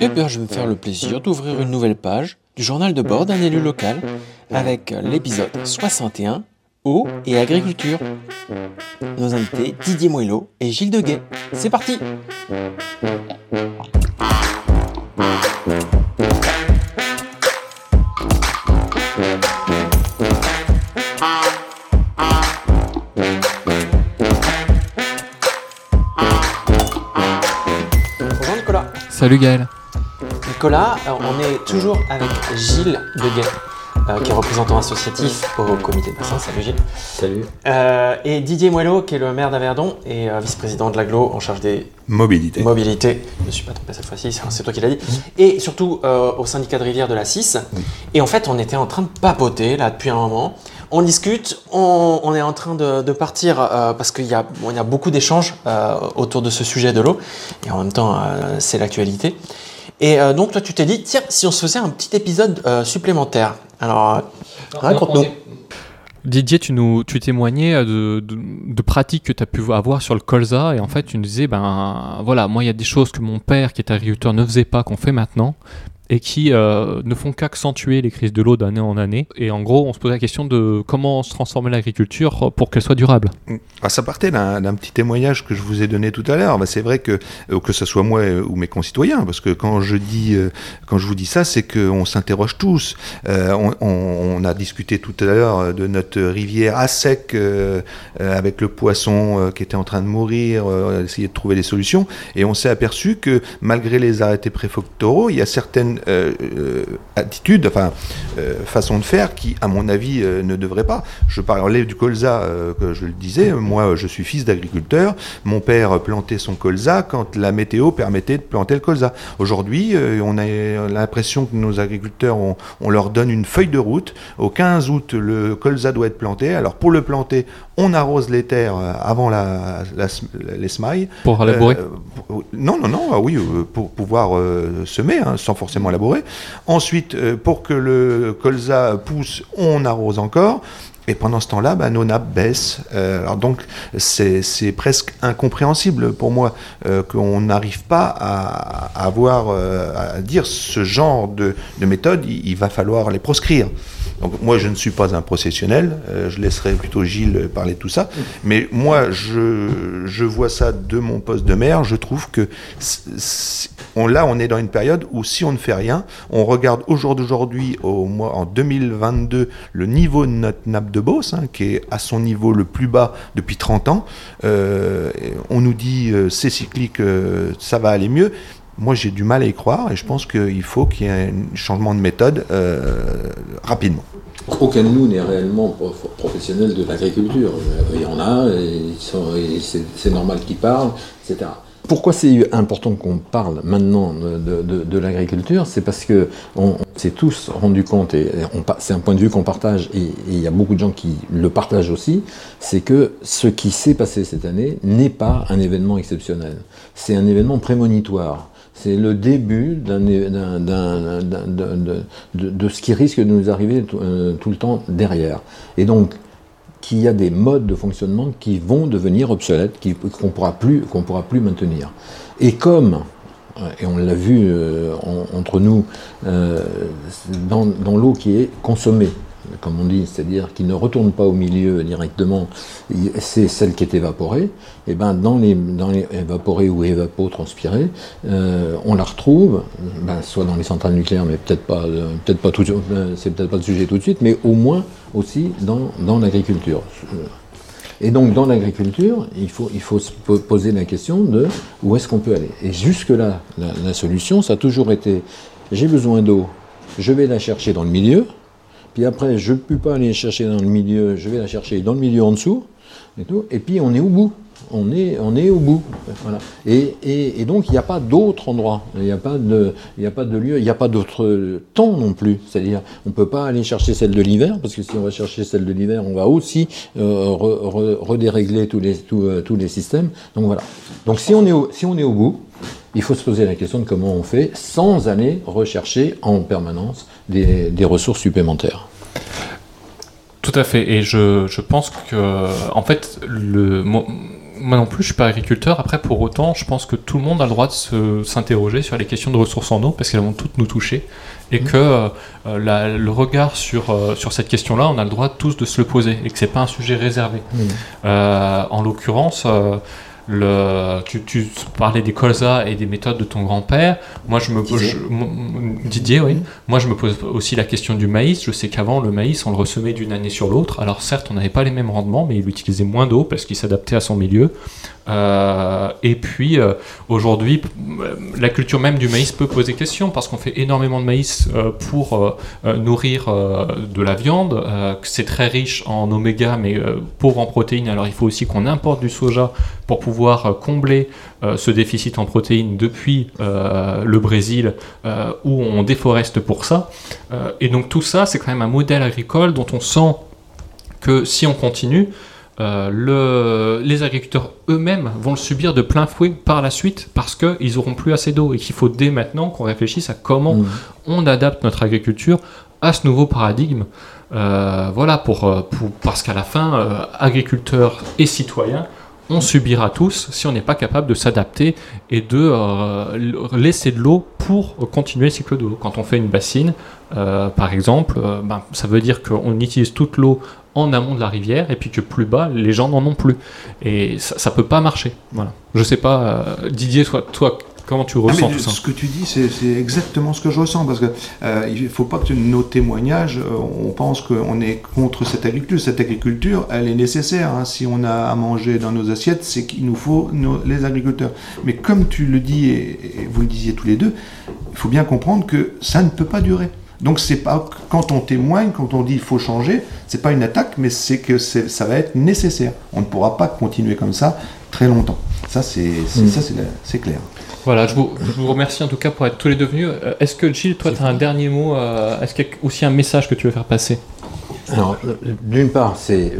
Eh bien, je vais me faire le plaisir d'ouvrir une nouvelle page du journal de bord d'un élu local avec l'épisode 61 Eau et agriculture. Nos invités Didier Moello et Gilles Deguet. C'est parti Bonjour Nicolas. Salut Gaël. Nicolas, euh, on est toujours avec Gilles Deguet, euh, qui est représentant associatif au comité de bassin. Salut Gilles. Salut. Euh, et Didier Moello, qui est le maire d'Averdon et euh, vice-président de l'aglo en charge des Mobilité. mobilités. Je ne me suis pas trompé cette fois-ci, c'est toi qui l'as dit. Et surtout euh, au syndicat de rivière de la 6. Et en fait, on était en train de papoter là depuis un moment. On discute, on, on est en train de, de partir euh, parce qu'il y, a- bon, il y a beaucoup d'échanges euh, autour de ce sujet de l'eau. Et en même temps, euh, c'est l'actualité. Et euh, donc, toi, tu t'es dit, tiens, si on se faisait un petit épisode euh, supplémentaire. Alors, euh, raconte-nous. Didier, tu nous tu témoignais de, de, de pratiques que tu as pu avoir sur le colza et en fait tu nous disais ben voilà moi il y a des choses que mon père qui est agriculteur ne faisait pas qu'on fait maintenant et qui euh, ne font qu'accentuer les crises de l'eau d'année en année et en gros on se pose la question de comment se transformer l'agriculture pour qu'elle soit durable. Ah, ça partait d'un petit témoignage que je vous ai donné tout à l'heure. Bah, c'est vrai que euh, que ce soit moi euh, ou mes concitoyens, parce que quand je dis, quand je vous dis ça, c'est qu'on s'interroge tous. On, a discuté tout à l'heure de notre rivière à sec avec le poisson qui était en train de mourir, essayer de trouver des solutions, et on s'est aperçu que malgré les arrêtés préfectoraux, il y a certaines euh, euh, attitudes, enfin euh, façons de faire qui, à mon avis, euh, ne devraient pas. Je parlais du colza, que je le disais. Moi, je suis fils d'agriculteur. Mon père plantait son colza quand la météo permettait de planter le colza. Aujourd'hui, on a l'impression que nos agriculteurs, on, on leur donne une feuille de route. Au 15 août, le colza doit être planté. Alors, pour le planter, on arrose les terres euh, avant la, la- les semailles. Pour labourer Euh, pour- non, non, non, ah oui, euh, pour pouvoir euh, semer, hein, sans forcément labourer. Ensuite, pour que le colza pousse, on arrose encore. Et pendant ce temps-là, bah, nos nappes baissent. Euh, alors donc, c'est presque incompréhensible pour moi euh, qu'on n'arrive pas à, avoir, euh, à dire ce genre de, de méthode, il, va falloir les proscrire. Donc moi, je ne suis pas un professionnel, je laisserai plutôt Gilles parler de tout ça, mais moi, je, vois ça de mon poste de maire, je trouve que là, on est dans une période où si on ne fait rien, on regarde au jour d'aujourd'hui, au mois, en 2022, le niveau de notre nappe de Beauce, hein, qui est à son niveau le plus bas depuis 30 ans, euh, on nous dit euh, c'est cyclique, euh, ça va aller mieux. Moi, j'ai du mal à y croire et je pense qu'il faut qu'il y ait un changement de méthode rapidement. Aucun de nous n'est réellement prof- professionnel de l'agriculture. Il y en a, c'est normal qu'ils parlent, etc. Pourquoi c'est important qu'on parle maintenant de, l'agriculture? C'est parce que on, s'est tous rendu compte, et c'est un point de vue qu'on partage, et il y a beaucoup de gens qui le partagent aussi, c'est que ce qui s'est passé cette année n'est pas un événement exceptionnel. C'est un événement prémonitoire. C'est le début de ce qui risque de nous arriver tout, euh, tout le temps derrière. Et donc, qu'il y a des modes de fonctionnement qui vont devenir obsolètes, qu'on pourra plus, pourra plus maintenir. Et comme, euh, et on l'a vu euh, en- entre nous, euh, dans l'eau qui est consommée, comme on dit, c'est-à-dire qui ne retourne pas au milieu directement, c'est celle qui est évaporée, et ben dans les, dans les évaporés ou évapotranspirés, euh, on la retrouve, ben, soit dans les centrales nucléaires, mais peut-être pas, euh, peut-être pas tout, euh, c'est peut-être pas le sujet tout de suite, mais au moins aussi dans, dans l'agriculture. Et donc dans l'agriculture, il faut, il faut se po- poser la question de où est-ce qu'on peut aller. Et jusque-là, la solution, ça a toujours été, j'ai besoin d'eau, je vais la chercher dans le milieu, puis après, je ne peux pas aller chercher dans le milieu, je vais la chercher dans le milieu en dessous, et, tout, et puis on est au bout. On est, on est au bout. Voilà. Et, et- et donc, il n'y a pas d'autre endroit. Il n'y a, pas a pas de lieu, il a pas d'autre temps non plus. C'est-à-dire, on ne peut pas aller chercher celle de l'hiver, parce que si on va chercher celle de l'hiver, on va aussi euh, re- re- redérégler tous les, tous, euh, tous les systèmes. Donc voilà. Donc si on, est au, si on est au bout, il faut se poser la question de comment on fait sans aller rechercher en permanence des, des ressources supplémentaires. Tout à fait. Et je, je pense que, en fait, le, mo- moi non plus, je suis pas agriculteur. Après, pour autant, je pense que tout le monde a le droit de s'interroger sur les questions de ressources en eau parce qu'elles vont toutes nous toucher et que euh, euh, la- le regard sur, euh, sur cette question-là, on a le droit tous de se le poser et que c'est pas un sujet réservé. Euh, en l'occurrence, le, tu, tu parlais des colzas et des méthodes de ton grand-père. Moi, je me je- Didier, oui. Moi, je me pose aussi la question du maïs. Je sais qu'avant, le maïs, on le ressemait d'une année sur l'autre. Alors, certes, on n'avait pas les mêmes rendements, mais il utilisait moins d'eau parce qu'il s'adaptait à son milieu. Euh, et puis, euh, aujourd'hui, euh, la culture même du maïs peut poser question parce qu'on fait énormément de maïs pour nourrir de la viande. c'est très riche en oméga, mais pauvre en protéines. Alors, il faut aussi qu'on importe du soja pour pouvoir combler ce déficit en protéines depuis le Brésil, où on déforeste pour ça. Et donc, tout ça, c'est quand même un modèle agricole dont on sent que si on continue, euh, le- les agriculteurs eux-mêmes vont le subir de plein fouet par la suite parce qu'ils n'auront plus assez d'eau et qu'il faut dès maintenant qu'on réfléchisse à comment Mm. on adapte notre agriculture à ce nouveau paradigme. Euh, voilà, pour, euh, pour- parce qu'à la fin, euh, agriculteurs et citoyens, on subira tous si on n'est pas capable de s'adapter et de euh, laisser de l'eau pour continuer le cycle de l'eau. Quand on fait une bassine, euh, par exemple, euh, ben, ça veut dire qu'on utilise toute l'eau en amont de la rivière et puis que plus bas, les gens n'en ont plus. Et ça, ça peut pas marcher. Voilà. Je sais pas, Didier, toi, toi, comment tu Ah, ressens mais tout ça ce que tu dis, c'est exactement ce que je ressens, parce que euh, il faut pas que nos témoignages, euh, on pense qu'on est contre cette agriculture. Cette agriculture, elle est nécessaire. hein. Si on a à manger dans nos assiettes, c'est qu'il nous faut nos- les agriculteurs. Mais comme tu le dis et, et vous le disiez tous les deux, il faut bien comprendre que ça ne peut pas durer. Donc c'est pas quand on témoigne, quand on dit il faut changer, c'est pas une attaque, mais c'est que ça va être nécessaire. On ne pourra pas continuer comme ça très longtemps. Ça c'est c'est- Mm. ça c'est clair. Voilà, je vous, je vous remercie en tout cas pour être tous les deux venus. Euh, Est-ce que Gilles, toi, tu as un dernier mot euh, Est-ce qu'il y a aussi un message que tu veux faire passer? Alors, euh, d'une part, c'est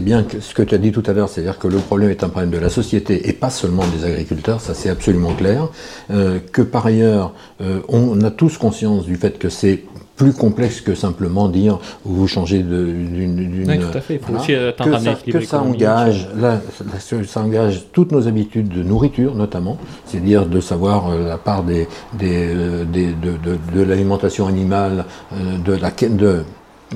bien que ce que tu as dit tout à l'heure, c'est-à-dire que le problème est un problème de la société et pas seulement des agriculteurs, ça c'est absolument clair. Euh, que par ailleurs, euh, on a tous conscience du fait que c'est plus complexe que simplement dire vous changez d'une. Oui, tout à fait. Il faut voilà. aussi atteindre que un ça, que ça engage, là, ça, engage toutes nos habitudes de nourriture notamment, c'est-à-dire de savoir euh, la part des, des, euh, des- de, de, de l'alimentation animale, euh, de la de,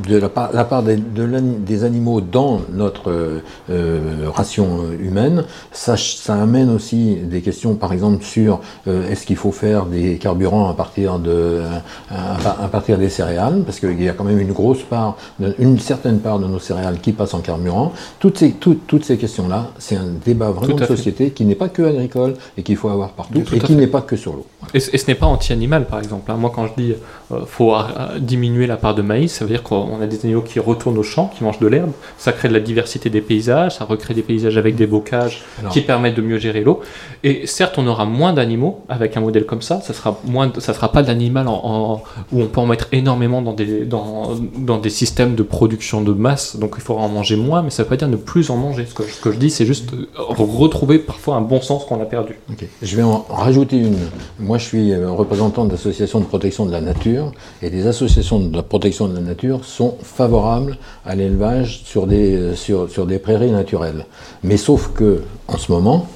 de la part, la part des, de des animaux dans notre euh, euh, ration humaine, ça, ça amène aussi des questions, par exemple, sur euh, est-ce qu'il faut faire des carburants à partir, de, à, à partir des céréales, parce qu'il y a quand même une grosse part, une certaine part de nos céréales qui passent en carburant. Toutes ces, toutes, toutes ces questions-là, c'est un débat vraiment Tout de fait. société qui n'est pas que agricole et qu'il faut avoir partout, Tout et qui n'est pas que sur l'eau. Et, ce- et ce n'est pas anti-animal, par exemple. hein. Moi, quand je dis euh, faut ar- diminuer la part de maïs, ça veut dire qu'on a des animaux qui retournent au champ, qui mangent de l'herbe. Ça crée de la diversité des paysages, ça recrée des paysages avec des bocages Alors- qui permettent de mieux gérer l'eau. Et certes, on aura moins d'animaux avec un modèle comme ça. Ça sera moins, ça sera pas en, en- où on peut en mettre énormément dans des dans, dans des systèmes de production de masse. Donc il faudra en manger moins, mais ça veut pas dire ne plus en manger. Ce que, ce que je dis, c'est juste euh, retrouver parfois un bon sens qu'on a perdu. Ok. Je vais en rajouter une. Moi, je suis euh, représentant d'associations de protection de la nature, et les associations de protection de la nature sont favorables à l'élevage sur des, euh, sur, sur des prairies naturelles. Mais sauf que, en ce moment,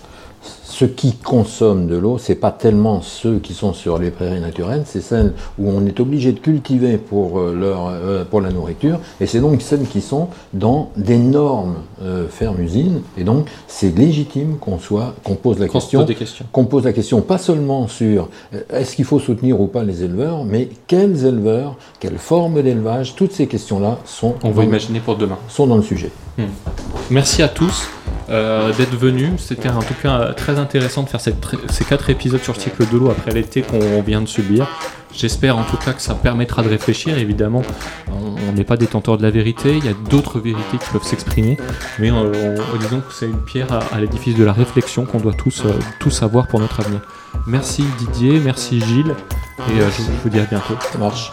ceux qui consomment de l'eau, c'est pas tellement ceux qui sont sur les prairies naturelles, c'est celles où on est obligé de cultiver pour, euh, leur, euh, pour la nourriture, et c'est donc celles qui sont dans d'énormes euh, fermes-usines, et donc c'est légitime qu'on soit, qu'on pose la question, qu'on pose la question pas seulement sur euh, est-ce qu'il faut soutenir ou pas les éleveurs, mais quels éleveurs, quelle forme d'élevage, toutes ces questions-là sont, On va imaginer pour demain. sont dans le sujet. Merci à tous euh, d'être venus. C'était en tout cas très intéressant de faire ces quatre épisodes sur le cycle de l'eau après l'été qu'on vient de subir. J'espère en tout cas que ça permettra de réfléchir. Évidemment, on n'est pas détenteur de la vérité. Il y a d'autres vérités qui peuvent s'exprimer. Mais euh, on- disons que c'est une pierre à, l'édifice de la réflexion qu'on doit tous, euh, tous avoir pour notre avenir. Merci Didier, merci Gilles. Et je je vous dis à bientôt. Ça marche.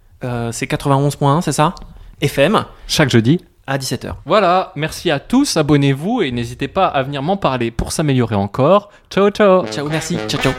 c'est 91.1, c'est ça FM chaque jeudi. à 17h. Voilà, merci à tous, abonnez-vous et n'hésitez pas à venir m'en parler pour s'améliorer encore. Ciao ciao Ciao, merci. Ciao, ciao.